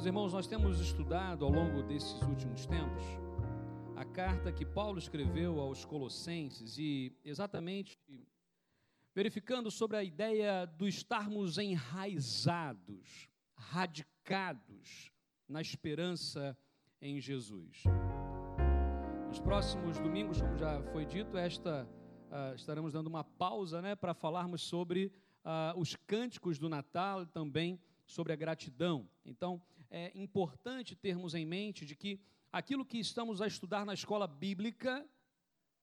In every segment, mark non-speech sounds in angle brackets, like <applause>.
Meus irmãos, nós temos estudado ao longo desses últimos tempos a carta que Paulo escreveu aos Colossenses e exatamente verificando sobre a ideia do estarmos enraizados, radicados na esperança em Jesus. Nos próximos domingos, como já foi dito, esta uh, estaremos dando uma pausa, né, para falarmos sobre uh, os cânticos do Natal e também sobre a gratidão. Então, é importante termos em mente de que aquilo que estamos a estudar na escola bíblica,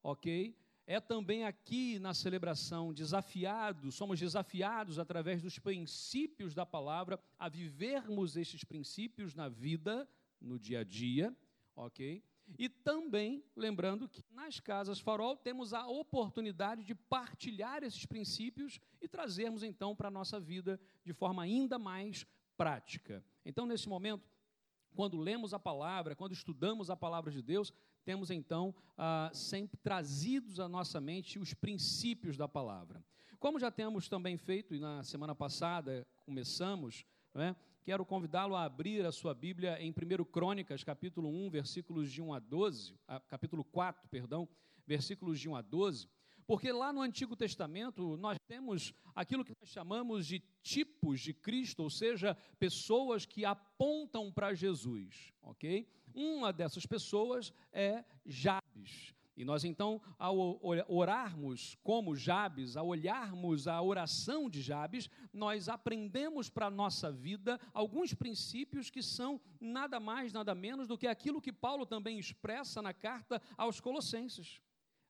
ok, é também aqui na celebração desafiados, somos desafiados através dos princípios da palavra a vivermos esses princípios na vida, no dia a dia, ok? E também, lembrando que nas casas farol temos a oportunidade de partilhar esses princípios e trazermos então para a nossa vida de forma ainda mais prática. Então, nesse momento, quando lemos a palavra, quando estudamos a palavra de Deus, temos então ah, sempre trazidos à nossa mente os princípios da palavra. Como já temos também feito, e na semana passada começamos, é? quero convidá-lo a abrir a sua Bíblia em 1 Crônicas, capítulo 1, versículos de 1 a 12, ah, capítulo 4, perdão, versículos de 1 a 12, porque lá no Antigo Testamento nós temos aquilo que nós chamamos de tipos de Cristo, ou seja, pessoas que apontam para Jesus, ok? Uma dessas pessoas é Jabes. E nós então, ao orarmos como Jabes, ao olharmos a oração de Jabes, nós aprendemos para a nossa vida alguns princípios que são nada mais, nada menos do que aquilo que Paulo também expressa na carta aos Colossenses.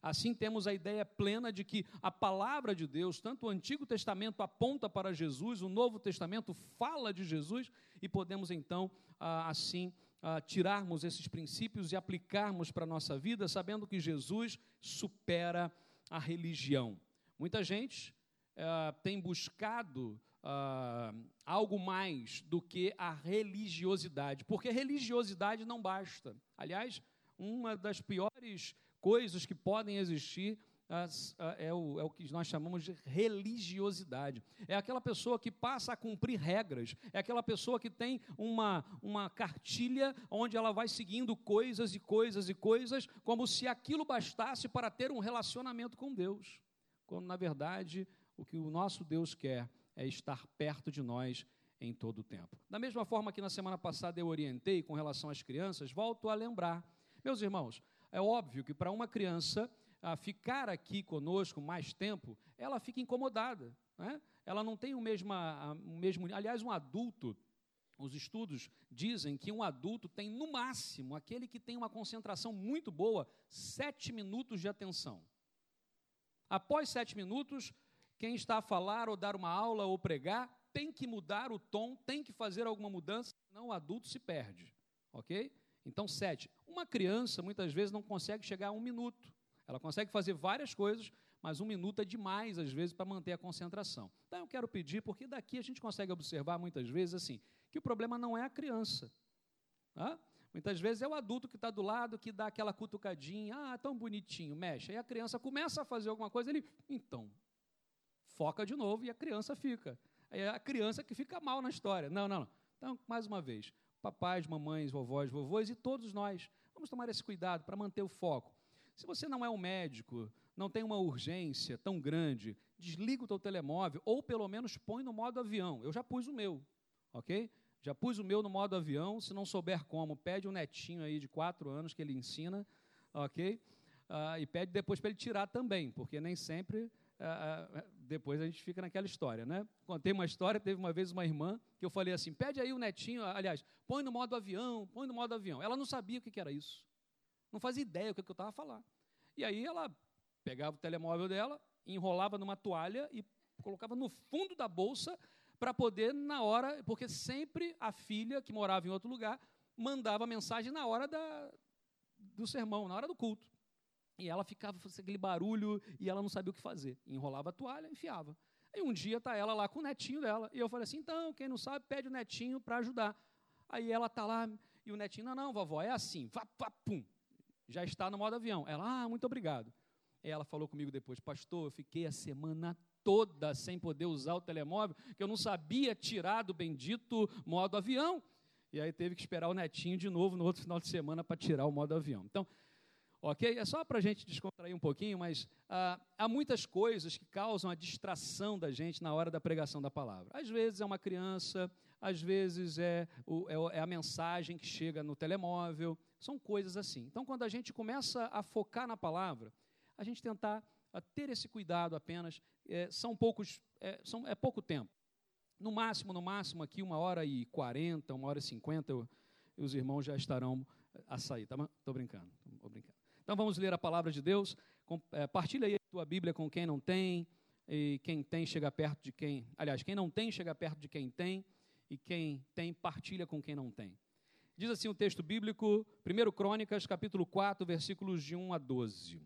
Assim temos a ideia plena de que a palavra de Deus, tanto o Antigo Testamento aponta para Jesus, o Novo Testamento fala de Jesus, e podemos então, ah, assim, ah, tirarmos esses princípios e aplicarmos para a nossa vida, sabendo que Jesus supera a religião. Muita gente ah, tem buscado algo mais do que a religiosidade, porque religiosidade não basta. Aliás, uma das piores coisas que podem existir as, é, o, é, o, que nós chamamos de religiosidade. É aquela pessoa que passa a cumprir regras, é aquela pessoa que tem uma, uma cartilha onde ela vai seguindo coisas e coisas e coisas, como se aquilo bastasse para ter um relacionamento com Deus. Quando, na verdade, o que o nosso Deus quer é estar perto de nós em todo o tempo. Da mesma forma que na semana passada eu orientei com relação às crianças, volto a lembrar. Meus irmãos, é óbvio que para uma criança a ficar aqui conosco mais tempo, ela fica incomodada. Né? Ela não tem o mesmo, o mesmo. Aliás, um adulto, os estudos dizem que um adulto tem, no máximo, aquele que tem uma concentração muito boa, sete minutos de atenção. Após sete minutos, quem está a falar ou dar uma aula ou pregar tem que mudar o tom, tem que fazer alguma mudança, senão o adulto se perde. Ok? Então, sete. Uma criança, muitas vezes, não consegue chegar a um minuto. Ela consegue fazer várias coisas, mas um minuto é demais, às vezes, para manter a concentração. Então, eu quero pedir, porque daqui a gente consegue observar, muitas vezes, assim, que o problema não é a criança. Tá? Muitas vezes é o adulto que está do lado, que dá aquela cutucadinha, ah, tão bonitinho, mexe. Aí a criança começa a fazer alguma coisa, ele, então, foca de novo e a criança fica. É a criança que fica mal na história. Não, não, não. Então, mais uma vez, papais, mamães, vovós, vovôs e todos nós. Vamos tomar esse cuidado para manter o foco. Se você não é um médico, não tem uma urgência tão grande, desliga o teu telemóvel ou pelo menos põe no modo avião. Eu já pus o meu, ok? Já pus o meu no modo avião. Se não souber como, pede um netinho aí de quatro anos que ele ensina, ok? Uh, e pede depois para ele tirar também, porque nem sempre depois a gente fica naquela história, né? Contei uma história, teve uma vez uma irmã que eu falei assim: pede aí o netinho, aliás, põe no modo avião, põe no modo avião. Ela não sabia o que era isso, não fazia ideia o que eu estava a falar. E aí ela pegava o telemóvel dela, enrolava numa toalha e colocava no fundo da bolsa para poder, na hora, porque sempre a filha, que morava em outro lugar, mandava mensagem na hora da, do sermão, na hora do culto. E ela ficava fazendo aquele barulho e ela não sabia o que fazer. Enrolava a toalha, enfiava. Aí um dia está ela lá com o netinho dela. E eu falei assim: então, quem não sabe, pede o netinho para ajudar. Aí ela está lá e o netinho: não, não, vovó, é assim, vá, vá, pum. Já está no modo avião. Ela: ah, muito obrigado. Ela falou comigo depois: pastor, eu fiquei a semana toda sem poder usar o telemóvel, que eu não sabia tirar do bendito modo avião. e aí teve que esperar o netinho de novo no outro final de semana para tirar o modo avião. Então, ok? É só para a gente descontrair um pouquinho, mas ah, há muitas coisas que causam a distração da gente na hora da pregação da palavra. Às vezes é uma criança, às vezes é, o, é, é a mensagem que chega no telemóvel, são coisas assim. Então, quando a gente começa a focar na palavra, a gente tentar a ter esse cuidado apenas, é, são poucos, é, são, é pouco tempo. No máximo, no máximo, aqui uma hora e quarenta, uma hora e cinquenta, os irmãos já estarão a sair. Estou tá, brincando, estou brincando. Então vamos ler a palavra de Deus. É, partilha aí a tua Bíblia com quem não tem, e quem tem chega perto de quem. Aliás, quem não tem chega perto de quem tem, e quem tem partilha com quem não tem. Diz assim o texto bíblico, 1 Crônicas, capítulo 4, versículos de 1 a 12.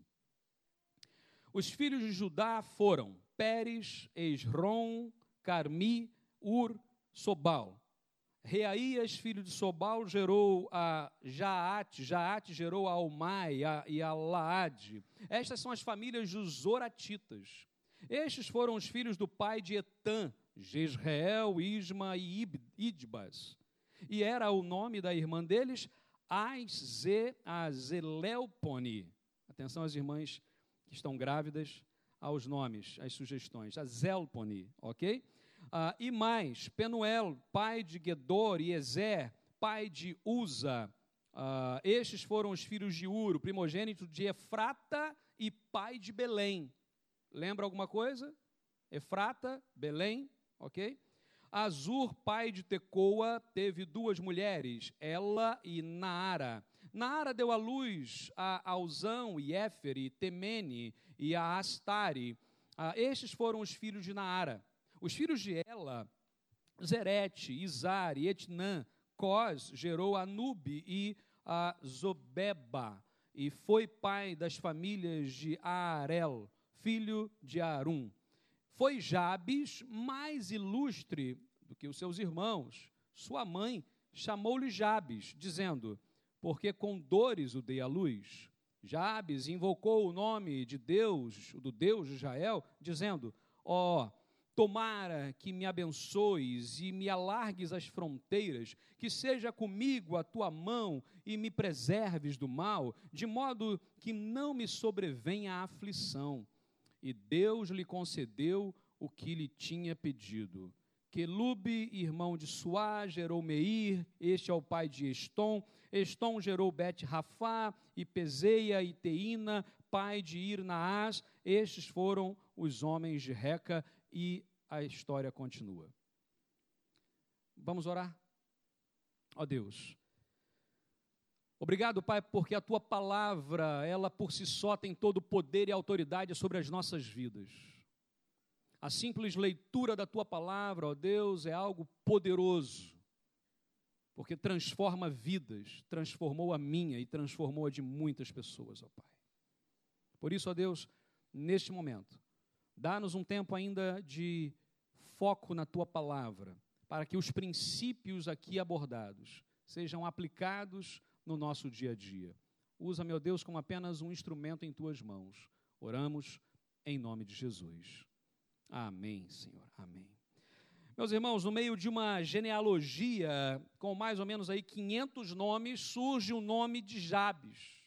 Os filhos de Judá foram Pérez, Esrom, Carmi, Ur, Sobal. Reaías, filho de Sobal, gerou a Jaate, Jaate gerou a Almai e a Laade. Estas são as famílias dos Zoratitas. Estes foram os filhos do pai de Etã, Jezreel, Isma e Idbas. E era o nome da irmã deles, Aize Azeleupone. Atenção às irmãs que estão grávidas, aos nomes, às sugestões. Azelpone, ok? Ah, e mais, Penuel, pai de Gedor, e Ezer, pai de Uza. Ah, estes foram os filhos de Uro, primogênito de Efrata e pai de Belém. Lembra alguma coisa? Efrata, Belém, ok? Azur, pai de Tecoa, teve duas mulheres, Ela e Naara. Naara deu à luz a Alzão e Temene e a Astari. Ah, estes foram os filhos de Naara. Os filhos de Ela, Zerete, Izar e Etnã, Cós gerou a Nube e a Zobeba, e foi pai das famílias de Aarel, filho de Arum. Foi Jabes mais ilustre do que os seus irmãos. Sua mãe chamou-lhe Jabes, dizendo: Porque com dores o dei à luz. Jabes invocou o nome de Deus, do Deus de Israel, dizendo: Ó, oh, Tomara que me abençoes e me alargues as fronteiras, que seja comigo a tua mão e me preserves do mal, de modo que não me sobrevenha a aflição. E Deus lhe concedeu o que lhe tinha pedido. Quelube, irmão de Suá, gerou Meir, este é o pai de Estom. Estom gerou Bet Rafá, e Pezeia e Teína, pai de Irnaás. Estes foram os homens de Reca e a história continua. Vamos orar? Ó Deus, obrigado, Pai, porque a tua palavra, ela por si só tem todo o poder e autoridade sobre as nossas vidas. A simples leitura da tua palavra, ó Deus, é algo poderoso, porque transforma vidas, transformou a minha e transformou a de muitas pessoas, ó Pai. Por isso, ó Deus, neste momento, Dá-nos um tempo ainda de foco na tua palavra, para que os princípios aqui abordados sejam aplicados no nosso dia a dia. Usa, meu Deus, como apenas um instrumento em tuas mãos. Oramos em nome de Jesus. Amém, Senhor. Amém. Meus irmãos, no meio de uma genealogia com mais ou menos aí 500 nomes, surge o nome de Jabes.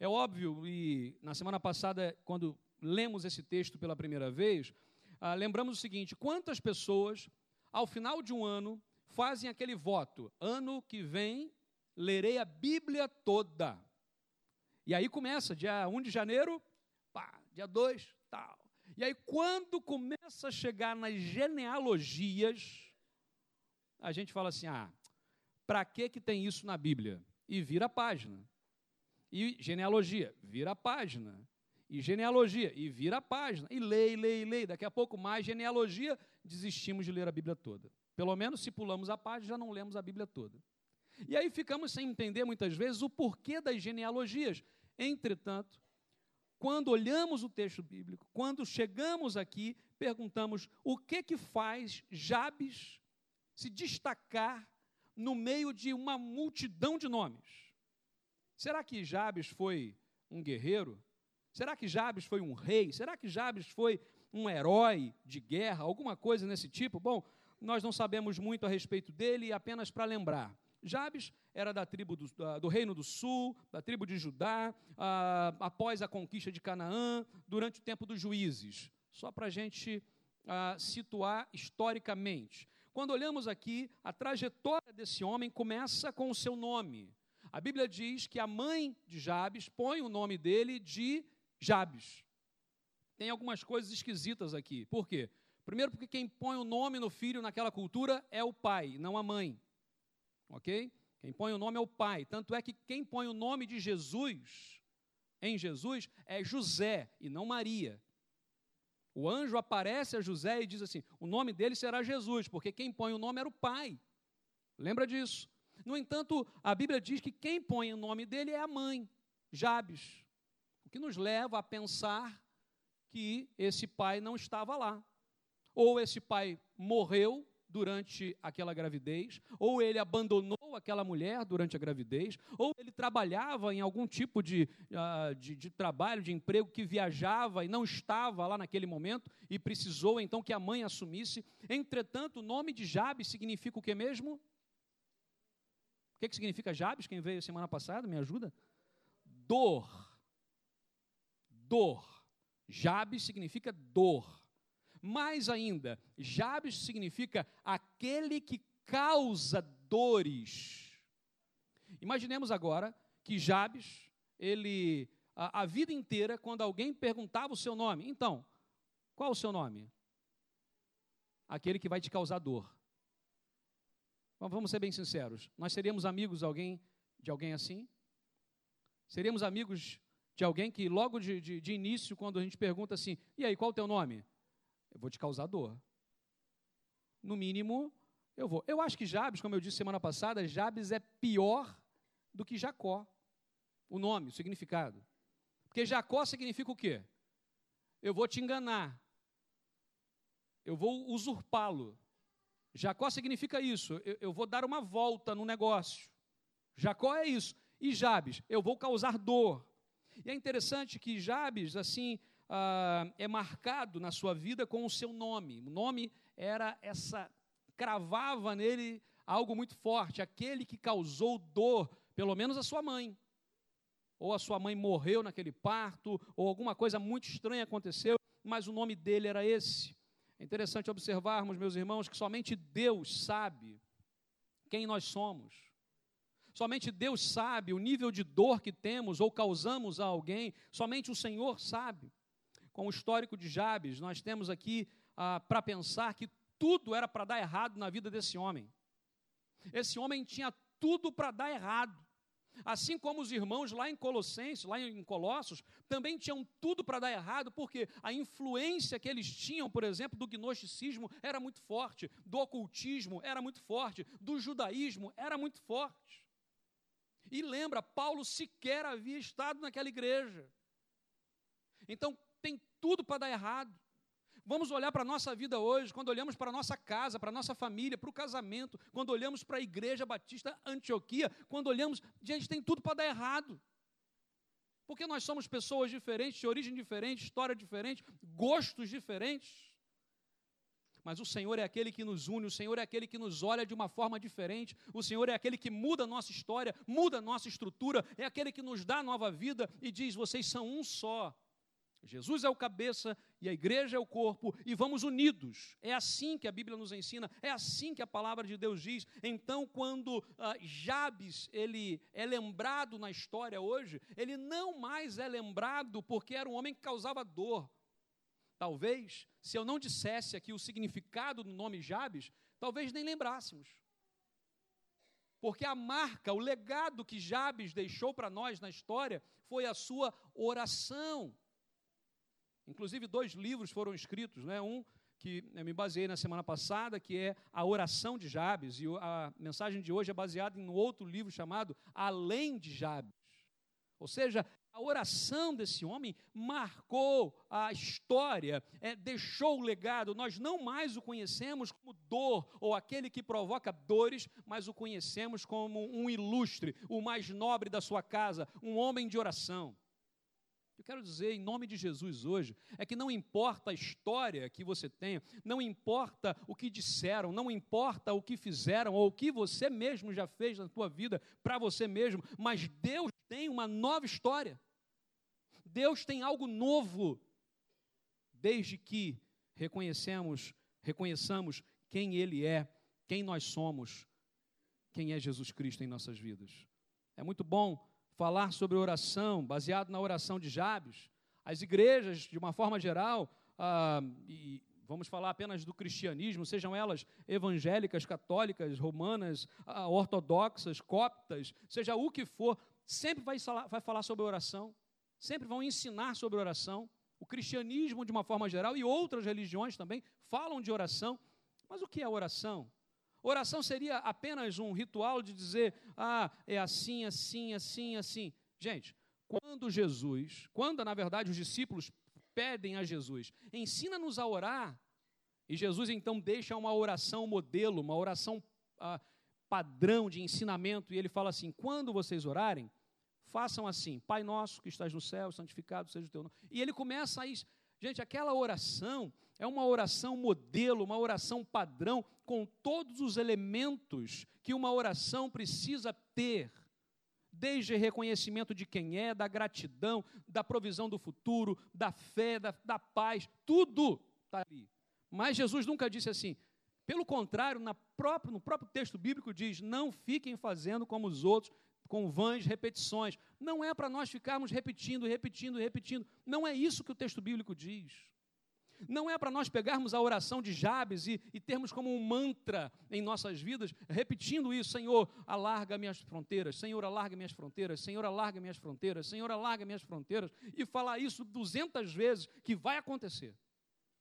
É óbvio, e na semana passada, quando lemos esse texto pela primeira vez, ah, lembramos o seguinte: quantas pessoas, ao final de um ano, fazem aquele voto? Ano que vem, lerei a Bíblia toda. E aí começa, dia 1 de janeiro, pá, dia 2, tal. E aí, quando começa a chegar nas genealogias, a gente fala assim: ah, para que, que tem isso na Bíblia? E vira a página. E genealogia, vira a página e genealogia, e vira a página, e lê, lê, lê. Daqui a pouco mais genealogia, desistimos de ler a Bíblia toda. Pelo menos se pulamos a página, já não lemos a Bíblia toda. E aí ficamos sem entender muitas vezes o porquê das genealogias. Entretanto, quando olhamos o texto bíblico, quando chegamos aqui, perguntamos o que que faz Jabes se destacar no meio de uma multidão de nomes. Será que Jabes foi um guerreiro? Será que Jabes foi um rei? Será que Jabes foi um herói de guerra? Alguma coisa nesse tipo? Bom, nós não sabemos muito a respeito dele, apenas para lembrar. Jabes era da tribo do, do, Reino do Sul, da tribo de Judá, ah, após a conquista de Canaã, durante o tempo dos juízes. Só para a gente ah, situar historicamente. Quando olhamos aqui, a trajetória desse homem começa com o seu nome. A Bíblia diz que a mãe de Jabes põe o nome dele de Jabes. Tem algumas coisas esquisitas aqui. Por quê? Primeiro, porque quem põe o nome no filho naquela cultura é o pai, não a mãe. Ok? Quem põe o nome é o pai. Tanto é que quem põe o nome de Jesus em Jesus é José e não Maria. O anjo aparece a José e diz assim: o nome dele será Jesus, porque quem põe o nome era o pai. Lembra disso? No entanto, a Bíblia diz que quem põe o nome dele é a mãe, Jabes. Que nos leva a pensar que esse pai não estava lá. Ou esse pai morreu durante aquela gravidez, ou ele abandonou aquela mulher durante a gravidez, ou ele trabalhava em algum tipo de, uh, de, de, trabalho, de emprego que viajava e não estava lá naquele momento e precisou então que a mãe assumisse. Entretanto, o nome de Jabes significa o que mesmo? O que, que significa Jabes? Quem veio semana passada, me ajuda? Dor. Dor. Jabes significa dor. Mais ainda, Jabes significa aquele que causa dores. Imaginemos agora que Jabes, ele, a, a vida inteira, quando alguém perguntava o seu nome, então, qual o seu nome? Aquele que vai te causar dor. Vamos ser bem sinceros. Nós seríamos amigos de alguém, de alguém assim? Seríamos amigos de alguém que logo de, de, de início, quando a gente pergunta assim, e aí, qual o teu nome? eu vou te causar dor. No mínimo, eu vou. Eu acho que Jabes, como eu disse semana passada, Jabes é pior do que Jacó. O nome, o significado. Porque Jacó significa o quê? Eu vou te enganar. Eu vou usurpá-lo. Jacó significa isso. Eu, eu, vou dar uma volta no negócio. Jacó é isso. E Jabes, eu vou causar dor. E é interessante que Jabes, assim, ah, é marcado na sua vida com o seu nome. O nome era essa, cravava nele algo muito forte, aquele que causou dor, pelo menos a sua mãe. Ou a sua mãe morreu naquele parto, ou alguma coisa muito estranha aconteceu, mas o nome dele era esse. É interessante observarmos, meus irmãos, que somente Deus sabe quem nós somos. Somente Deus sabe o nível de dor que temos ou causamos a alguém, somente o Senhor sabe com o histórico de Jabes, nós temos aqui ah, para pensar que tudo era para dar errado na vida desse homem. Esse homem tinha tudo para dar errado. Assim como os irmãos lá em Colossenses, lá em Colossos, também tinham tudo para dar errado, porque a influência que eles tinham, por exemplo, do gnosticismo era muito forte, do ocultismo era muito forte, do judaísmo era muito forte. E lembra, Paulo sequer havia estado naquela igreja. Então, tem tudo para dar errado. Vamos olhar para a nossa vida hoje, quando olhamos para a nossa casa, para a nossa família, para o casamento, quando olhamos para a Igreja Batista Antioquia, quando olhamos, gente, tem tudo para dar errado. Porque nós somos pessoas diferentes, de origem diferente, história diferente, gostos diferentes. Mas o Senhor é aquele que nos une, o Senhor é aquele que nos olha de uma forma diferente, o Senhor é aquele que muda a nossa história, muda a nossa estrutura, é aquele que nos dá nova vida e diz: vocês são um só. Jesus é o cabeça e a igreja é o corpo e vamos unidos. É assim que a Bíblia nos ensina, é assim que a palavra de Deus diz. Então, quando uh, Jabes ele é lembrado na história hoje, ele não mais é lembrado porque era um homem que causava dor. Talvez, se eu não dissesse aqui o significado do nome Jabes, talvez nem lembrássemos. Porque a marca, o legado que Jabes deixou para nós na história foi a sua oração. Inclusive, dois livros foram escritos, né? um que me baseei na semana passada, que é a oração de Jabes, e a mensagem de hoje é baseada em outro livro chamado Além de Jabes. Ou seja, a oração desse homem marcou a história, é, deixou o legado. Nós não mais o conhecemos como dor ou aquele que provoca dores, mas o conhecemos como um ilustre, o mais nobre da sua casa, um homem de oração. Eu quero dizer, em nome de Jesus hoje, é que não importa a história que você tenha, não importa o que disseram, não importa o que fizeram ou o que você mesmo já fez na sua vida para você mesmo, mas Deus tem uma nova história. Deus tem algo novo, desde que reconhecemos, reconheçamos quem Ele é, quem nós somos, quem é Jesus Cristo em nossas vidas. É muito bom falar sobre oração, baseado na oração de Jabes. As igrejas, de uma forma geral, ah, e vamos falar apenas do cristianismo, sejam elas evangélicas, católicas, romanas, ah, ortodoxas, coptas, seja o que for, sempre vai falar, vai falar sobre oração, sempre vão ensinar sobre oração. O cristianismo, de uma forma geral, e outras religiões também falam de oração. Mas o que é oração? Oração seria apenas um ritual de dizer, ah, é assim, assim, assim, assim. Gente, quando Jesus, quando na verdade os discípulos pedem a Jesus, ensina-nos a orar, e Jesus então deixa uma oração modelo, uma oração ah, padrão de ensinamento, e ele fala assim: quando vocês orarem, façam assim, Pai nosso que estás no céu, santificado seja o teu nome. E ele começa a. Gente, aquela oração é uma oração modelo, uma oração padrão, com todos os elementos que uma oração precisa ter. Desde reconhecimento de quem é, da gratidão, da provisão do futuro, da fé, da, da paz, tudo está ali. Mas Jesus nunca disse assim. Pelo contrário, própria, no próprio texto bíblico diz: não fiquem fazendo como os outros, com vãs repetições. Não é para nós ficarmos repetindo, repetindo, repetindo. Não é isso que o texto bíblico diz. Não é para nós pegarmos a oração de Jabes e, e, termos como um mantra em nossas vidas, repetindo isso: Senhor, alarga minhas fronteiras, Senhor, alarga minhas fronteiras, Senhor, alarga minhas fronteiras, Senhor, alarga minhas fronteiras, e falar isso duzentas vezes, que vai acontecer.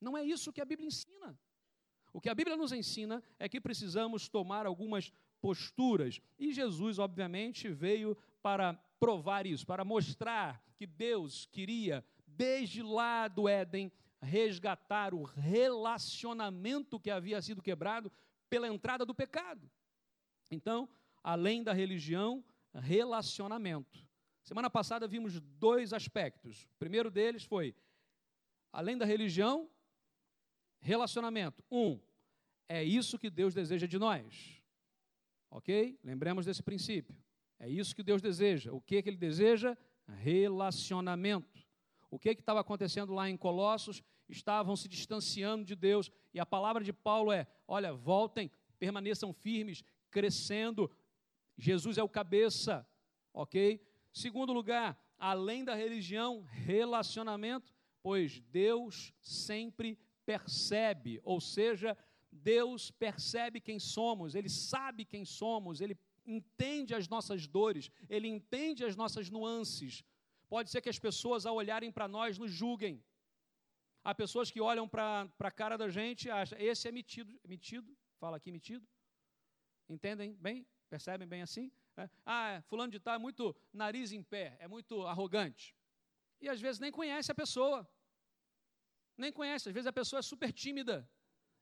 Não é isso que a Bíblia ensina. O que a Bíblia nos ensina é que precisamos tomar algumas posturas, e Jesus, obviamente, veio para provar isso, para mostrar que Deus queria, desde lá do Éden, resgatar o relacionamento que havia sido quebrado pela entrada do pecado. Então, além da religião, relacionamento. Semana passada vimos dois aspectos. O primeiro deles foi, além da religião, relacionamento. Um, é isso que Deus deseja de nós. Ok? Lembremos desse princípio. É isso que Deus deseja. O que, que Ele deseja? Relacionamento. O que estava acontecendo lá em Colossos? estavam se distanciando de Deus. E a palavra de Paulo é: olha, voltem, permaneçam firmes, crescendo. Jesus é o cabeça, ok? Segundo lugar, além da religião, relacionamento, pois Deus sempre percebe, ou seja, Deus percebe quem somos, Ele sabe quem somos, Ele entende as nossas dores, Ele entende as nossas nuances. Pode ser que as pessoas, ao olharem para nós, nos julguem, Há pessoas que olham para a cara da gente e acham, esse é metido. Metido? Fala aqui, metido. Entendem bem? Percebem bem assim? É. Ah, fulano de tal é muito nariz em pé, é muito arrogante. E às vezes nem conhece a pessoa. Nem conhece. Às vezes a pessoa é super tímida.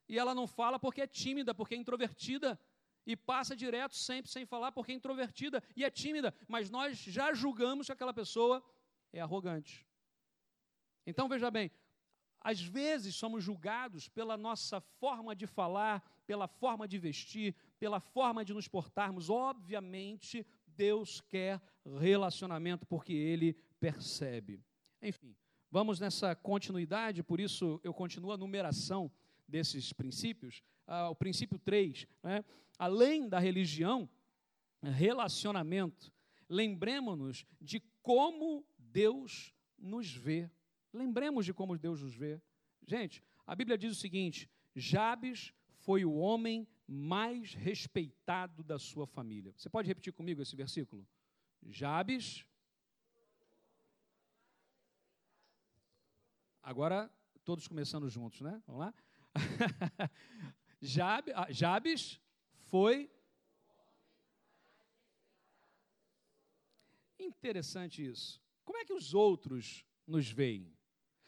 E ela não fala porque é tímida, porque é introvertida. E passa direto sempre sem falar porque é introvertida e é tímida. Mas nós já julgamos que aquela pessoa é arrogante. Então veja bem, às vezes somos julgados pela nossa forma de falar, pela forma de vestir, pela forma de nos portarmos. Obviamente, Deus quer relacionamento porque Ele percebe. Enfim, vamos nessa continuidade, por isso eu continuo a numeração desses princípios. Ah, o princípio 3, né? além da religião, relacionamento. Lembremos-nos de como Deus nos vê. Lembremos de como Deus nos vê. Gente, a Bíblia diz o seguinte: Jabes foi o homem mais respeitado da sua família. Você pode repetir comigo esse versículo? Jabes. Agora, todos começando juntos, né? Vamos lá? <laughs> Ah, Jabes foi. Interessante isso. Como é que os outros nos veem?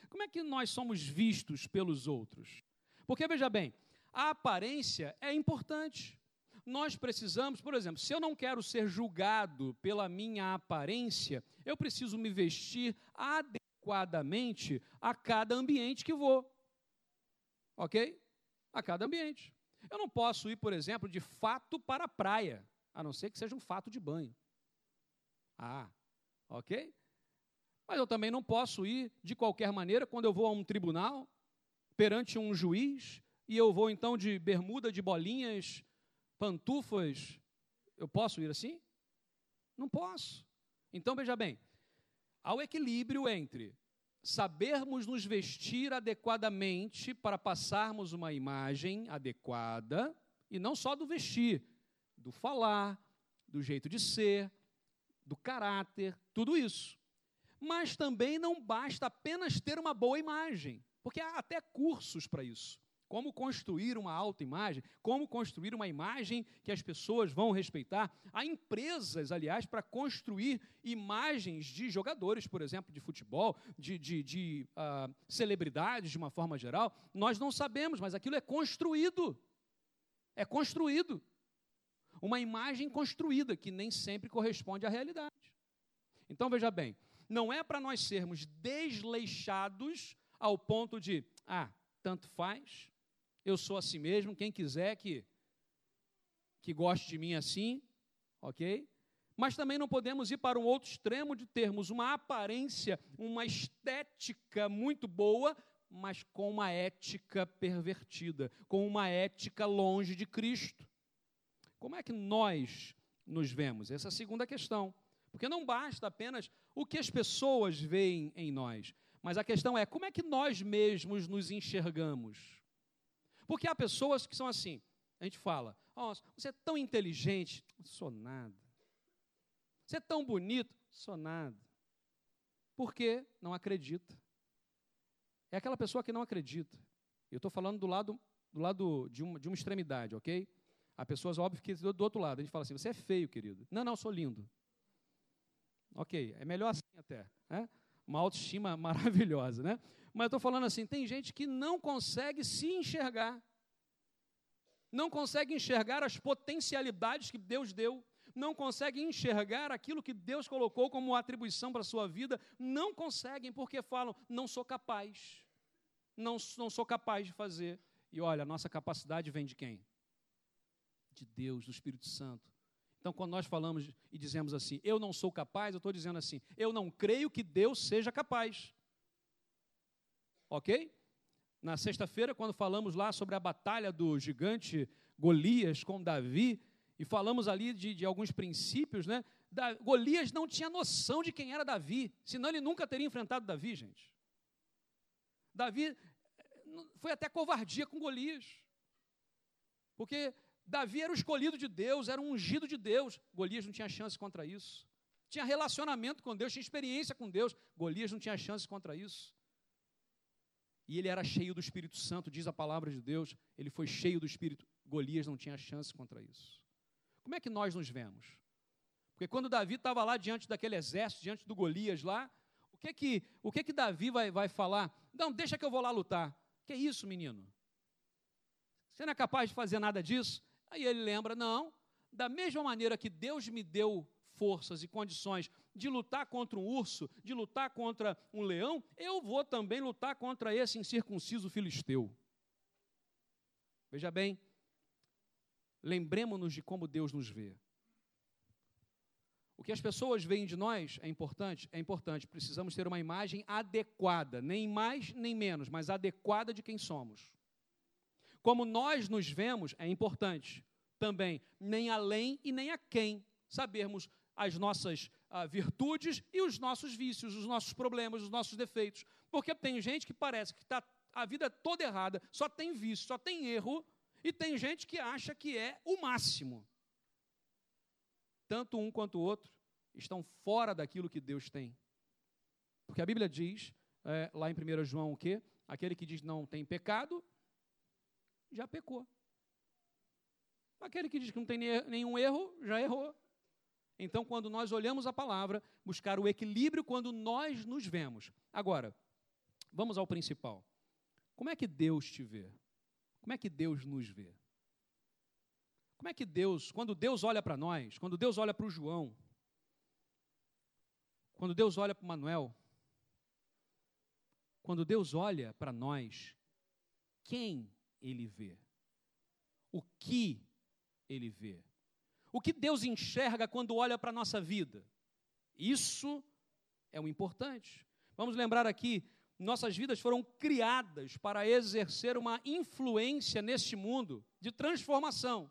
Como é que nós somos vistos pelos outros? Porque, veja bem, a aparência é importante. Nós precisamos, por exemplo, se eu não quero ser julgado pela minha aparência, eu preciso me vestir adequadamente adequadamente a cada ambiente que vou. Ok? A cada ambiente. Eu não posso ir, por exemplo, de fato para a praia, a não ser que seja um fato de banho. Ah, ok? Mas eu também não posso ir de qualquer maneira quando eu vou a um tribunal, perante um juiz, e eu vou então de bermuda, de bolinhas, pantufas. Eu posso ir assim? Não posso. Então veja bem, há o equilíbrio entre sabermos nos vestir adequadamente para passarmos uma imagem adequada, e não só do vestir, do falar, do jeito de ser, do caráter, tudo isso. Mas também não basta apenas ter uma boa imagem, porque há até cursos para isso. Como construir uma autoimagem, como construir uma imagem que as pessoas vão respeitar. Há empresas, aliás, para construir imagens de jogadores, por exemplo, de futebol, de, de, de uh, celebridades de uma forma geral. Nós não sabemos, mas aquilo é construído. É construído. Uma imagem construída, que nem sempre corresponde à realidade. Então, veja bem, não é para nós sermos desleixados ao ponto de, ah, tanto faz, eu sou assim mesmo, quem quiser que, que goste de mim assim, ok? Mas também não podemos ir para um outro extremo de termos uma aparência, uma estética muito boa, mas com uma ética pervertida, com uma ética longe de Cristo. Como é que nós nos vemos? Essa é a segunda questão. Porque não basta apenas o que as pessoas veem em nós, mas a questão é como é que nós mesmos nos enxergamos. Porque há pessoas que são assim. A gente fala, oh, você é tão inteligente, sou nada. Você é tão bonito, sou nada. Porque não acredita. É aquela pessoa que não acredita. Eu estou falando do lado, do lado de, uma, de uma extremidade, ok? Há pessoas, óbvio, que do, do outro lado. A gente fala assim, você é feio, querido. Não, não, sou lindo. Ok, é melhor assim até. Né? Uma autoestima <laughs> maravilhosa, né? Mas eu estou falando assim: tem gente que não consegue se enxergar, não consegue enxergar as potencialidades que Deus deu, não consegue enxergar aquilo que Deus colocou como atribuição para a sua vida, não conseguem porque falam: não sou capaz, não, não sou capaz de fazer. E olha, a nossa capacidade vem de quem? De Deus, do Espírito Santo. Então, quando nós falamos e dizemos assim, eu não sou capaz, eu estou dizendo assim, eu não creio que Deus seja capaz. Ok? Na sexta-feira, quando falamos lá sobre a batalha do gigante Golias com Davi, e falamos ali de, de alguns princípios, né? Da, Golias não tinha noção de quem era Davi, senão ele nunca teria enfrentado Davi, gente. Davi eh, foi até covardia com Golias, porque Davi era o escolhido de Deus, era um ungido de Deus. Golias não tinha chance contra isso. Tinha relacionamento com Deus, tinha experiência com Deus. Golias não tinha chance contra isso. E ele era cheio do Espírito Santo, diz a palavra de Deus. Ele foi cheio do Espírito. Golias não tinha chance contra isso. Como é que nós nos vemos? Porque quando Davi estava lá diante daquele exército, diante do Golias lá, o que que, o que, que Davi vai, vai falar? Não, deixa que eu vou lá lutar. Que isso, menino? Você não é capaz de fazer nada disso? Aí ele lembra: não, da mesma maneira que Deus me deu forças e condições de lutar contra um urso, de lutar contra um leão, eu vou também lutar contra esse incircunciso filisteu. Veja bem, lembremos-nos de como Deus nos vê. O que as pessoas veem de nós é importante? É importante. Precisamos ter uma imagem adequada, nem mais nem menos, mas adequada de quem somos. Como nós nos vemos é importante também, nem além e nem a quem. Sabermos as nossas ah, virtudes e os nossos vícios, os nossos problemas, os nossos defeitos. Porque tem gente que parece que está a vida toda errada, só tem vício, só tem erro, e tem gente que acha que é o máximo. Tanto um quanto o outro estão fora daquilo que Deus tem. Porque a Bíblia diz, é, lá em 1 João, o quê? Aquele que diz não tem pecado, já pecou. Aquele que diz que não tem nenhum erro, já errou. Então, quando nós olhamos a palavra, buscar o equilíbrio quando nós nos vemos. Agora, vamos ao principal. Como é que Deus te vê? Como é que Deus nos vê? Como é que Deus, quando Deus olha para nós, quando Deus olha para o João, quando Deus olha para o Manuel, quando Deus olha para nós, quem Ele vê? O que Ele vê? O que Deus enxerga quando olha para a nossa vida? Isso é o importante. Vamos lembrar aqui, nossas vidas foram criadas para exercer uma influência neste mundo de transformação.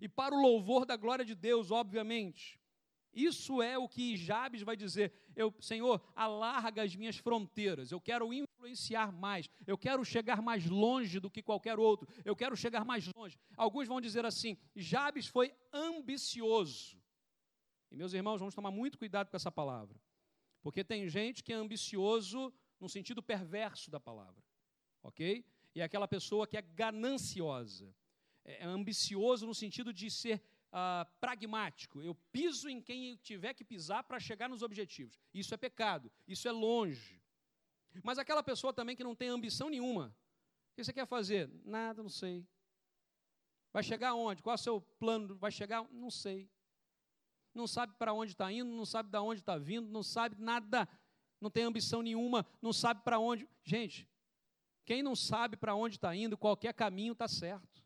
E para o louvor da glória de Deus, obviamente. Isso é o que Jabes vai dizer. Eu, Senhor, alarga as minhas fronteiras. Eu quero influenciar mais. Eu quero chegar mais longe do que qualquer outro. Eu quero chegar mais longe. Alguns vão dizer assim: Jabes foi ambicioso. E meus irmãos, vamos tomar muito cuidado com essa palavra. Porque tem gente que é ambicioso no sentido perverso da palavra. OK? E é aquela pessoa que é gananciosa. É, é ambicioso no sentido de ser ah, pragmático. Eu piso em quem tiver que pisar para chegar nos objetivos. Isso é pecado, isso é longe. Mas aquela pessoa também que não tem ambição nenhuma. O que você quer fazer? Nada, não sei. Vai chegar aonde? Qual é o seu plano? Vai chegar? Não sei. Não sabe para onde está indo, não sabe de onde está vindo, não sabe nada, não tem ambição nenhuma, não sabe para onde. Gente, quem não sabe para onde está indo, qualquer caminho está certo.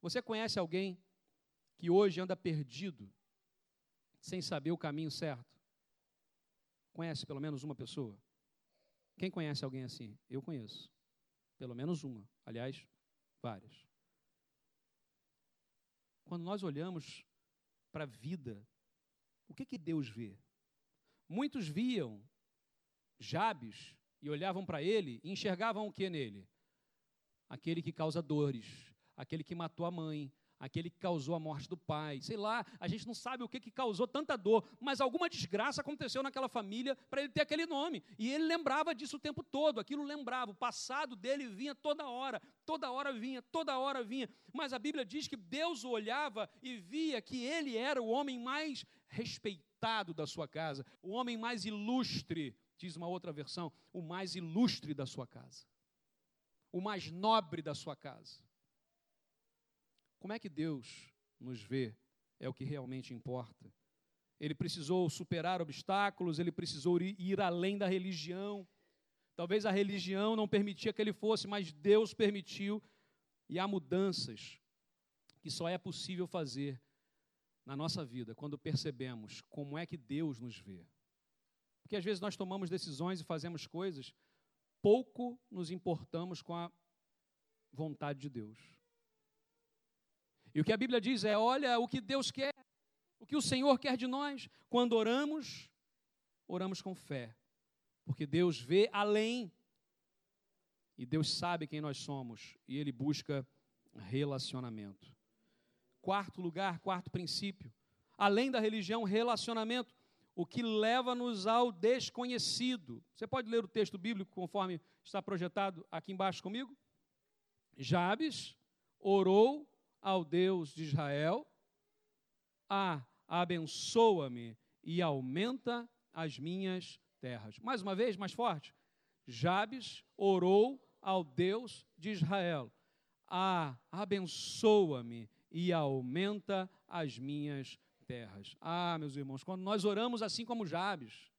Você conhece alguém que hoje anda perdido, sem saber o caminho certo? Conhece pelo menos uma pessoa? Quem conhece alguém assim? Eu conheço. Pelo menos uma. Aliás, várias. Quando nós olhamos para a vida, o que, que Deus vê? Muitos viam Jabes e olhavam para ele e enxergavam o que nele? Aquele que causa dores, aquele que matou a mãe, aquele que causou a morte do pai, sei lá, a gente não sabe o que, que causou tanta dor, mas alguma desgraça aconteceu naquela família para ele ter aquele nome. E ele lembrava disso o tempo todo, aquilo lembrava, o passado dele vinha toda hora, toda hora vinha, toda hora vinha. Mas a Bíblia diz que Deus olhava e via que ele era o homem mais respeitado da sua casa, o homem mais ilustre, diz uma outra versão, o mais ilustre da sua casa, o mais nobre da sua casa. Como é que Deus nos vê? É o que realmente importa. Ele precisou superar obstáculos, ele precisou ir além da religião. Talvez a religião não permitia que ele fosse, mas Deus permitiu. E há mudanças que só é possível fazer na nossa vida quando percebemos como é que Deus nos vê. Porque às vezes nós tomamos decisões e fazemos coisas, pouco nos importamos com a vontade de Deus. E o que a Bíblia diz é: olha o que Deus quer, o que o Senhor quer de nós. Quando oramos, oramos com fé, porque Deus vê além. E Deus sabe quem nós somos, e Ele busca relacionamento. Quarto lugar, quarto princípio, além da religião, relacionamento, o que leva-nos ao desconhecido. Você pode ler o texto bíblico conforme está projetado aqui embaixo comigo? Jabes orou ao Deus de Israel, a abençoa-me e aumenta as minhas terras. Mais uma vez, mais forte. Jabes orou ao Deus de Israel, a abençoa-me e aumenta as minhas terras. Ah, meus irmãos, quando nós oramos assim como Jabes,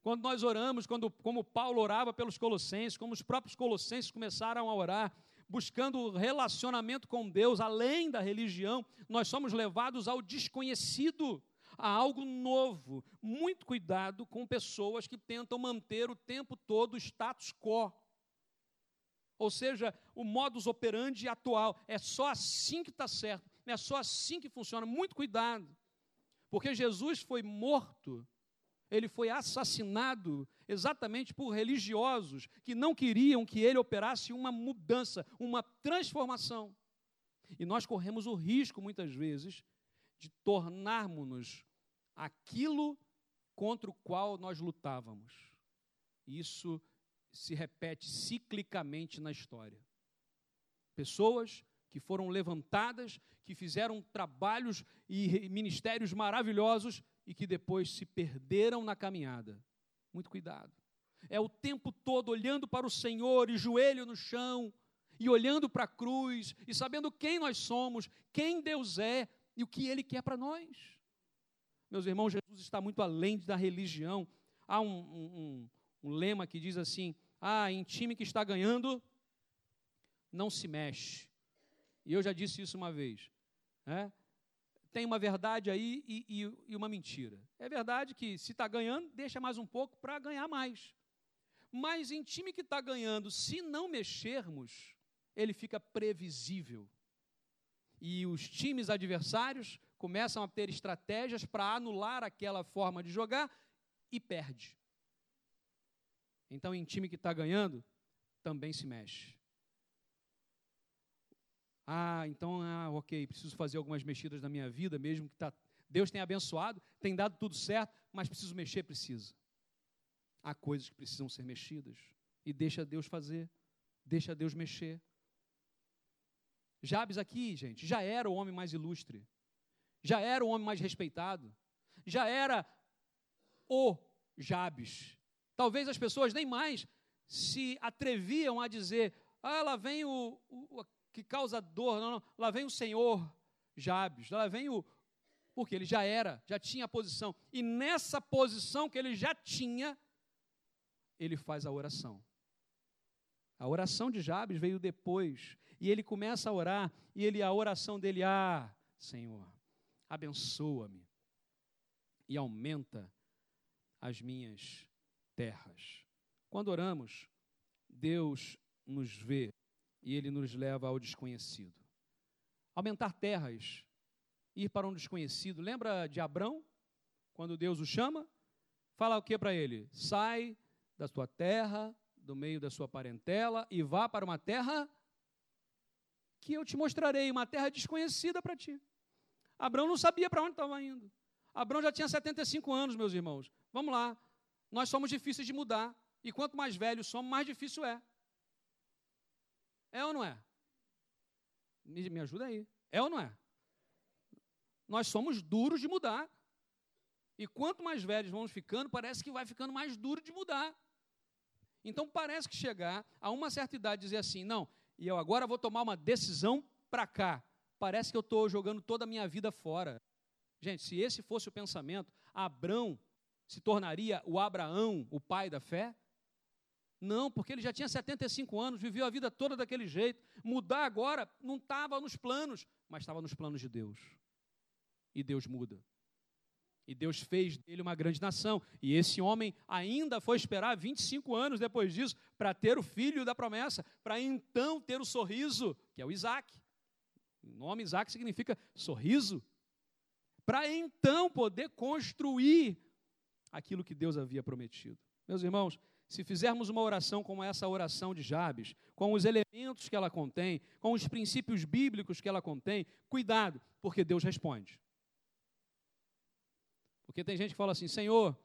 quando nós oramos, quando, como Paulo orava pelos colossenses, como os próprios colossenses começaram a orar, buscando relacionamento com Deus, além da religião, nós somos levados ao desconhecido, a algo novo. Muito cuidado com pessoas que tentam manter o tempo todo o status quo. Ou seja, o modus operandi atual. É só assim que está certo, é só assim que funciona. Muito cuidado. Porque Jesus foi morto ele foi assassinado exatamente por religiosos que não queriam que ele operasse uma mudança, uma transformação. E nós corremos o risco, muitas vezes, de tornarmos-nos aquilo contra o qual nós lutávamos. Isso se repete ciclicamente na história. Pessoas que foram levantadas, que fizeram trabalhos e ministérios maravilhosos e que depois se perderam na caminhada. Muito cuidado. É o tempo todo olhando para o Senhor e joelho no chão, e olhando para a cruz, e sabendo quem nós somos, quem Deus é e o que Ele quer para nós. Meus irmãos, Jesus está muito além da religião. Há um, um, um lema que diz assim: ah, em time que está ganhando, não se mexe. E eu já disse isso uma vez. Né? Tem uma verdade aí e, e, e uma mentira. É verdade que se está ganhando, deixa mais um pouco para ganhar mais. Mas em time que está ganhando, se não mexermos, ele fica previsível. E os times adversários começam a ter estratégias para anular aquela forma de jogar e perde. Então, em time que está ganhando, também se mexe. Ah, então, ah, ok, preciso fazer algumas mexidas na minha vida, mesmo que tá, Deus tenha abençoado, tem dado tudo certo, mas preciso mexer, precisa. Há coisas que precisam ser mexidas. E deixa Deus fazer, deixa Deus mexer. Jabes aqui, gente, já era o homem mais ilustre, já era o homem mais respeitado, já era o Jabes. Talvez as pessoas nem mais se atreviam a dizer: ah, lá vem o, o que causa dor, não, não, lá vem o Senhor Jabes, lá vem o. Porque ele já era, já tinha a posição. E nessa posição que ele já tinha, ele faz a oração. A oração de Jabes veio depois. E ele começa a orar, e ele a oração dele, ah, Senhor, abençoa-me e aumenta as minhas terras. Quando oramos, Deus nos vê e ele nos leva ao desconhecido. Aumentar terras, ir para um desconhecido. Lembra de Abrão, quando Deus o chama? Fala o que para ele? Sai da tua terra, do meio da sua parentela e vá para uma terra que eu te mostrarei, uma terra desconhecida para ti. Abraão não sabia para onde estava indo. Abraão já tinha 75 anos, meus irmãos. Vamos lá. Nós somos difíceis de mudar. E quanto mais velhos somos, mais difícil é. É ou não é? Me, me ajuda aí. É ou não é? Nós somos duros de mudar. E quanto mais velhos vamos ficando, parece que vai ficando mais duro de mudar. Então parece que chegar a uma certa idade dizer assim, não, e eu agora vou tomar uma decisão para cá. Parece que eu estou jogando toda a minha vida fora. Gente, se esse fosse o pensamento, Abrão se tornaria o Abraão, o pai da fé? Não, porque ele já tinha 75 anos, viveu a vida toda daquele jeito. Mudar agora não estava nos planos, mas estava nos planos de Deus. E Deus muda. E Deus fez dele uma grande nação. E esse homem ainda foi esperar 25 anos depois disso para ter o filho da promessa, para então ter o sorriso, que é o Isaac. O nome Isaac significa sorriso. Para então poder construir aquilo que Deus havia prometido. Meus irmãos, se fizermos uma oração como essa oração de Jabes, com os elementos que ela contém, com os princípios bíblicos que ela contém, cuidado, porque Deus responde. Porque tem gente que fala assim: Senhor,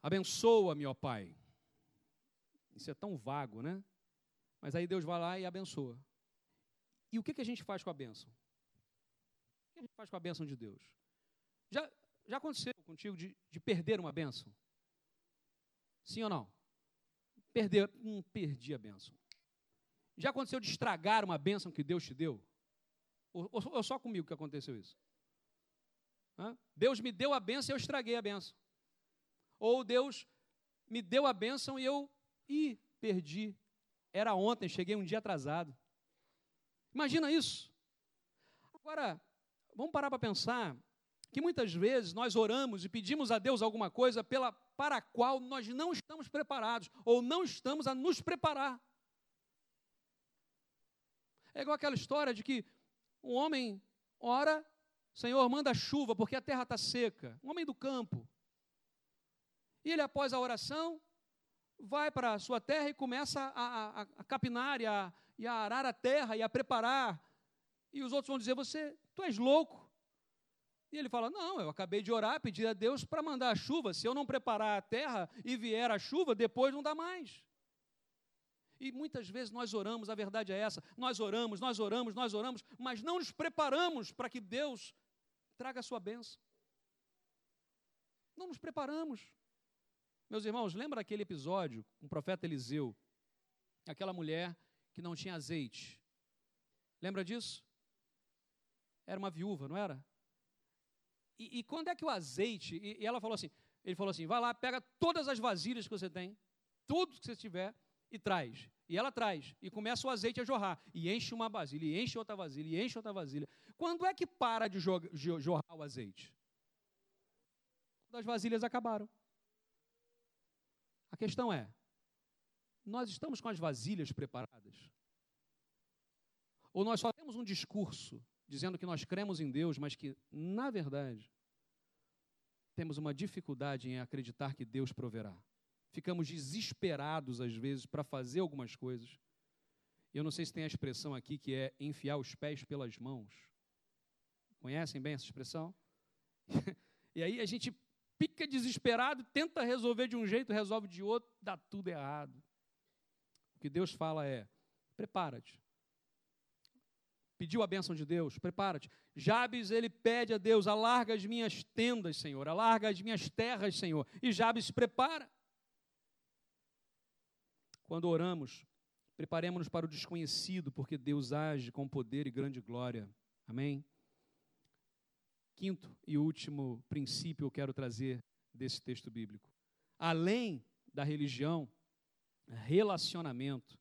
abençoa-me, ó Pai. Isso é tão vago, né? Mas aí Deus vai lá e abençoa. E o que, que a gente faz com a bênção? O que a gente faz com a bênção de Deus? Já, já aconteceu contigo de, de perder uma bênção? Sim ou não? Perder, hum, perdi a bênção. Já aconteceu de estragar uma bênção que Deus te deu? Ou, ou, ou só comigo que aconteceu isso? Hã? Deus me deu a bênção e eu estraguei a bênção. Ou Deus me deu a bênção e eu, ih, perdi. Era ontem, cheguei um dia atrasado. Imagina isso. Agora, vamos parar para pensar que muitas vezes nós oramos e pedimos a Deus alguma coisa pela, para a qual nós não estamos preparados ou não estamos a nos preparar. É igual aquela história de que um homem ora, Senhor, manda chuva porque a terra está seca. Um homem do campo. E ele, após a oração, vai para a sua terra e começa a, a, a capinar e a, e a arar a terra e a preparar. E os outros vão dizer: Você, tu és louco. E ele fala: Não, eu acabei de orar, pedir a Deus para mandar a chuva. Se eu não preparar a terra e vier a chuva, depois não dá mais. E muitas vezes nós oramos, a verdade é essa: nós oramos, nós oramos, nós oramos, mas não nos preparamos para que Deus traga a sua bênção. Não nos preparamos. Meus irmãos, lembra aquele episódio com o profeta Eliseu? Aquela mulher que não tinha azeite. Lembra disso? Era uma viúva, não era? E, e quando é que o azeite. E, e, ela falou assim: Ele falou assim: vai lá, pega todas as vasilhas que você tem, tudo que você tiver, e traz. E ela traz, e começa o azeite a jorrar, e enche uma vasilha, e enche outra vasilha, e enche outra vasilha. Quando é que para de jorrar o azeite? Quando as vasilhas acabaram. A questão é: nós estamos com as vasilhas preparadas? Ou nós só temos um discurso dizendo que nós cremos em Deus, mas que, na verdade, temos uma dificuldade em acreditar que Deus proverá? Ficamos desesperados, às vezes, para fazer algumas coisas. Eu não sei se tem a expressão aqui que é enfiar os pés pelas mãos. Conhecem bem essa expressão? <laughs> e aí a gente fica desesperado, tenta resolver de um jeito, resolve de outro, dá tudo errado. O que Deus fala é: prepara-te. Pediu a bênção de Deus, prepara-te. Jabes, ele pede a Deus: alarga as minhas tendas, Senhor, alarga as minhas terras, Senhor. E Jabes se prepara. Quando oramos, preparemos-nos para o desconhecido, porque Deus age com poder e grande glória. Amém? Quinto e último princípio eu quero trazer desse texto bíblico. Além da religião, relacionamento,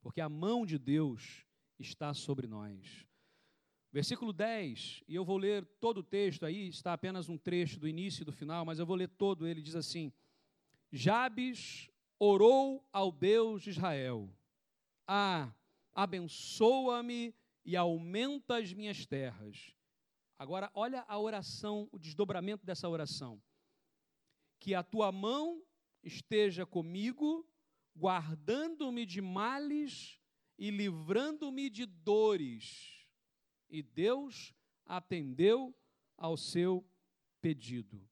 porque a mão de Deus está sobre nós. Versículo 10, e eu vou ler todo o texto, aí está apenas um trecho do início e do final, mas eu vou ler todo ele, diz assim: Jabes orou ao Deus de Israel: Ah, abençoa-me e aumenta as minhas terras Agora, olha a oração, o desdobramento dessa oração. Que a tua mão esteja comigo, guardando-me de males e livrando-me de dores. E Deus atendeu ao seu pedido.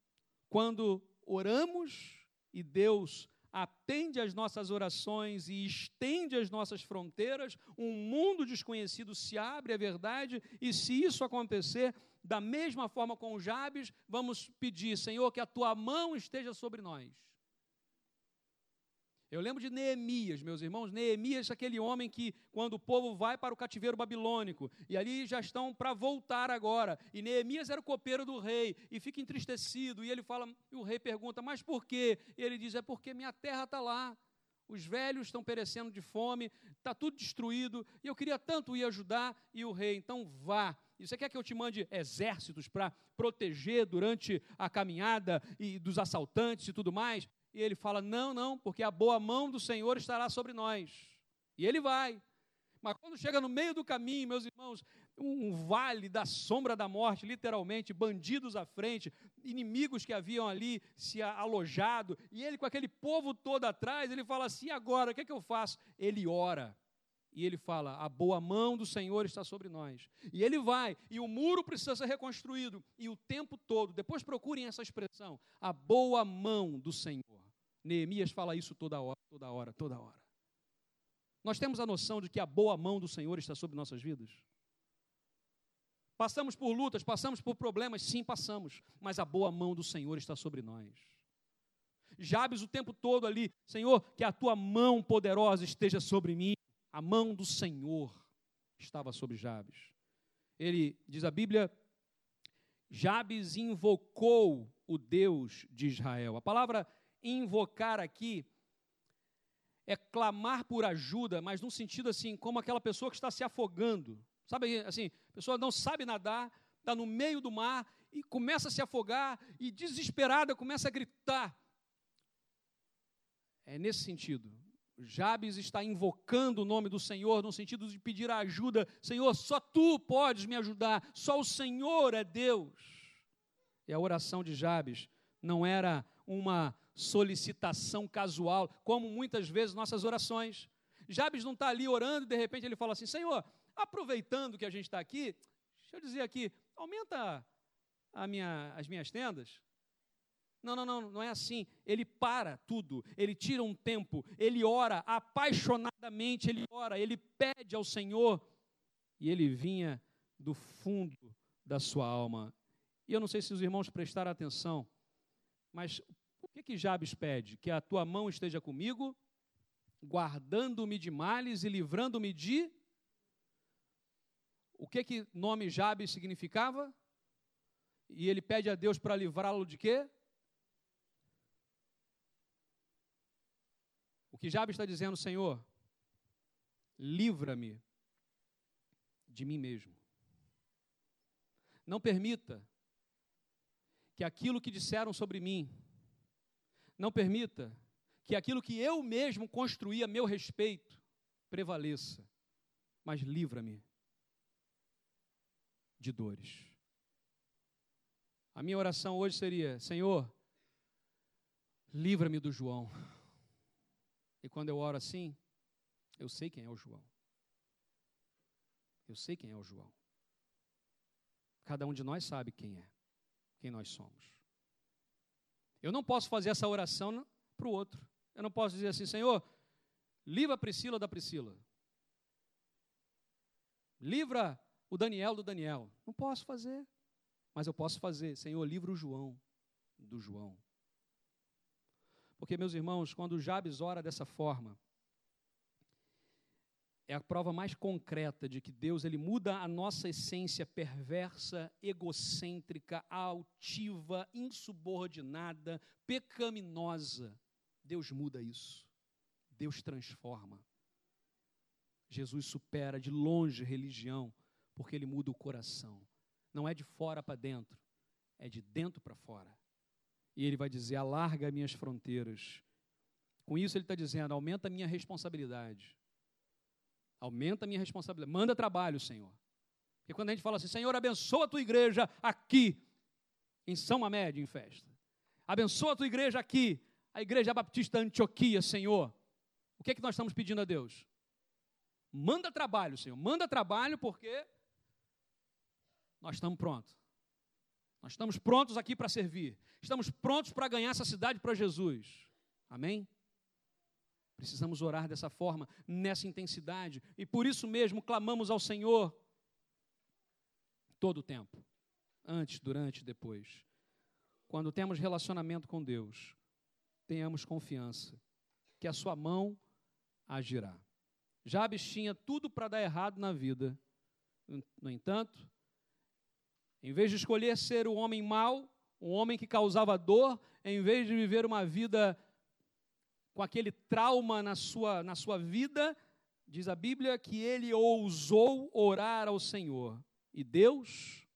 Quando oramos e Deus atende às nossas orações e estende as nossas fronteiras, um mundo desconhecido se abre, é verdade, e se isso acontecer, da mesma forma com Jabes, vamos pedir, Senhor, que a tua mão esteja sobre nós. Eu lembro de Neemias, meus irmãos. Neemias, aquele homem que, quando o povo vai para o cativeiro babilônico, e ali já estão para voltar agora. E Neemias era o copeiro do rei, e fica entristecido. E ele fala, e o rei pergunta, mas por quê? E ele diz, é porque minha terra está lá. Os velhos estão perecendo de fome, está tudo destruído, e eu queria tanto ir ajudar. E o rei, então vá. E você quer que eu te mande exércitos para proteger durante a caminhada e dos assaltantes e tudo mais? E ele fala: Não, não, porque a boa mão do Senhor estará sobre nós. E ele vai. Mas quando chega no meio do caminho, meus irmãos, um vale da sombra da morte, literalmente, bandidos à frente, inimigos que haviam ali se alojado, e ele com aquele povo todo atrás, ele fala assim: agora, o que, é que eu faço? Ele ora. E ele fala: a boa mão do Senhor está sobre nós. E ele vai, e o muro precisa ser reconstruído. E o tempo todo, depois procurem essa expressão: a boa mão do Senhor. Neemias fala isso toda hora, toda hora, toda hora. Nós temos a noção de que a boa mão do Senhor está sobre nossas vidas? Passamos por lutas, passamos por problemas, sim, passamos, mas a boa mão do Senhor está sobre nós. Jabes o tempo todo ali, Senhor, que a tua mão poderosa esteja sobre mim. A mão do Senhor estava sobre Jabes. Ele, diz a Bíblia, Jabes invocou o Deus de Israel. A palavra invocar aqui é clamar por ajuda, mas num sentido assim, como aquela pessoa que está se afogando. Sabe assim, a pessoa não sabe nadar, está no meio do mar e começa a se afogar e desesperada começa a gritar. É nesse sentido. Jabes está invocando o nome do Senhor no sentido de pedir ajuda. Senhor, só tu podes me ajudar, só o Senhor é Deus. E a oração de Jabes não era uma solicitação casual, como muitas vezes nossas orações. Jabes não está ali orando e de repente ele fala assim: Senhor, aproveitando que a gente está aqui, deixa eu dizer aqui, aumenta minha, as minhas tendas. Não, não, não, não é assim. Ele para tudo, ele tira um tempo, ele ora apaixonadamente, ele ora, ele pede ao Senhor e ele vinha do fundo da sua alma. E eu não sei se os irmãos prestaram atenção, mas o que, que Jabes pede? Que a tua mão esteja comigo, guardando-me de males e livrando-me de. O que que nome Jabes significava? E ele pede a Deus para livrá-lo de quê? O que Jabes está dizendo, Senhor, livra-me de mim mesmo. Não permita que aquilo que disseram sobre mim, não permita que aquilo que eu mesmo construí a meu respeito prevaleça, mas livra-me de dores. A minha oração hoje seria: Senhor, livra-me do João. E quando eu oro assim, eu sei quem é o João. Eu sei quem é o João. Cada um de nós sabe quem é, quem nós somos. Eu não posso fazer essa oração para o outro. Eu não posso dizer assim, Senhor, livra a Priscila da Priscila. Livra o Daniel do Daniel. Não posso fazer. Mas eu posso fazer, Senhor, livra o João do João. Porque, meus irmãos, quando Jabes ora dessa forma, é a prova mais concreta de que Deus ele muda a nossa essência perversa, egocêntrica, altiva, insubordinada, pecaminosa. Deus muda isso. Deus transforma. Jesus supera de longe religião, porque ele muda o coração. Não é de fora para dentro, é de dentro para fora. E ele vai dizer: alarga minhas fronteiras. Com isso, ele está dizendo: aumenta a minha responsabilidade. Aumenta a minha responsabilidade. Manda trabalho, Senhor. Porque quando a gente fala assim, Senhor, abençoa a tua igreja aqui, em São Mamed, em festa. Abençoa a tua igreja aqui, a igreja baptista Antioquia, Senhor. O que é que nós estamos pedindo a Deus? Manda trabalho, Senhor. Manda trabalho porque nós estamos prontos. Nós estamos prontos aqui para servir. Estamos prontos para ganhar essa cidade para Jesus. Amém? Precisamos orar dessa forma, nessa intensidade. E por isso mesmo clamamos ao Senhor todo o tempo. Antes, durante depois. Quando temos relacionamento com Deus, tenhamos confiança que a sua mão agirá. Jabes tinha tudo para dar errado na vida. No entanto, em vez de escolher ser o homem mau, um homem que causava dor, em vez de viver uma vida com aquele trauma na sua, na sua vida, diz a Bíblia que ele ousou orar ao Senhor. E Deus,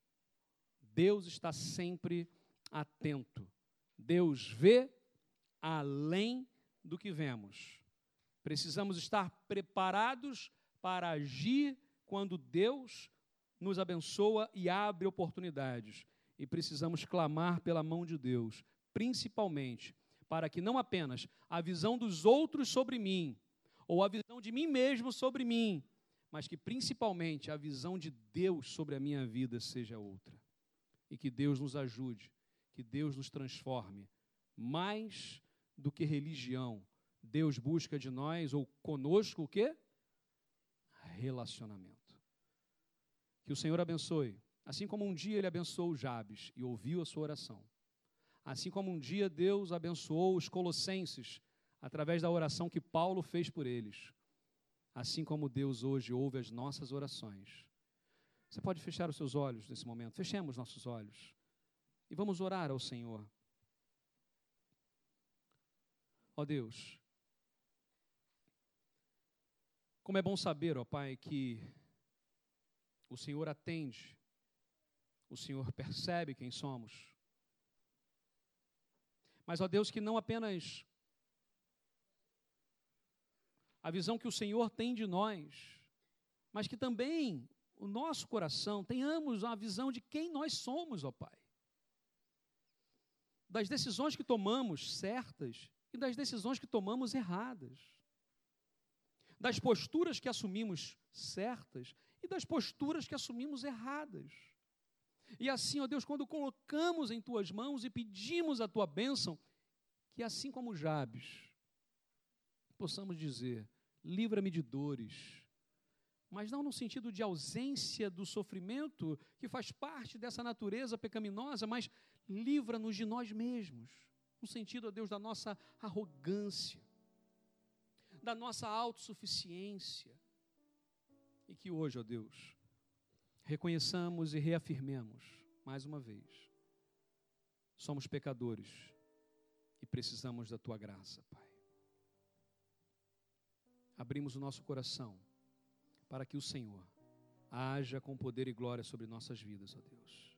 Deus está sempre atento. Deus vê além do que vemos. Precisamos estar preparados para agir quando Deus nos abençoa e abre oportunidades. E precisamos clamar pela mão de Deus, principalmente para que não apenas a visão dos outros sobre mim, ou a visão de mim mesmo sobre mim, mas que principalmente a visão de Deus sobre a minha vida seja outra. E que Deus nos ajude, que Deus nos transforme. Mais do que religião, Deus busca de nós ou conosco o quê? Relacionamento. Que o Senhor abençoe. Assim como um dia ele abençoou Jabes e ouviu a sua oração. Assim como um dia Deus abençoou os colossenses através da oração que Paulo fez por eles. Assim como Deus hoje ouve as nossas orações. Você pode fechar os seus olhos nesse momento. Fechemos nossos olhos. E vamos orar ao Senhor. Ó Deus, como é bom saber, ó Pai, que o Senhor atende, o Senhor percebe quem somos. Mas, ó Deus, que não apenas a visão que o Senhor tem de nós, mas que também o nosso coração tenhamos a visão de quem nós somos, ó Pai. Das decisões que tomamos certas e das decisões que tomamos erradas. Das posturas que assumimos certas e das posturas que assumimos erradas. E assim, ó Deus, quando colocamos em tuas mãos e pedimos a tua bênção, que assim como Jabes, possamos dizer: livra-me de dores, mas não no sentido de ausência do sofrimento, que faz parte dessa natureza pecaminosa, mas livra-nos de nós mesmos, no sentido, ó Deus, da nossa arrogância, da nossa autossuficiência, e que hoje, ó Deus, reconheçamos e reafirmemos, mais uma vez, somos pecadores e precisamos da tua graça, Pai. abrimos o nosso coração para que o Senhor haja com poder e glória sobre nossas vidas, ó Deus.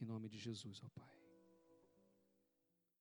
Em nome de Jesus, ó Pai.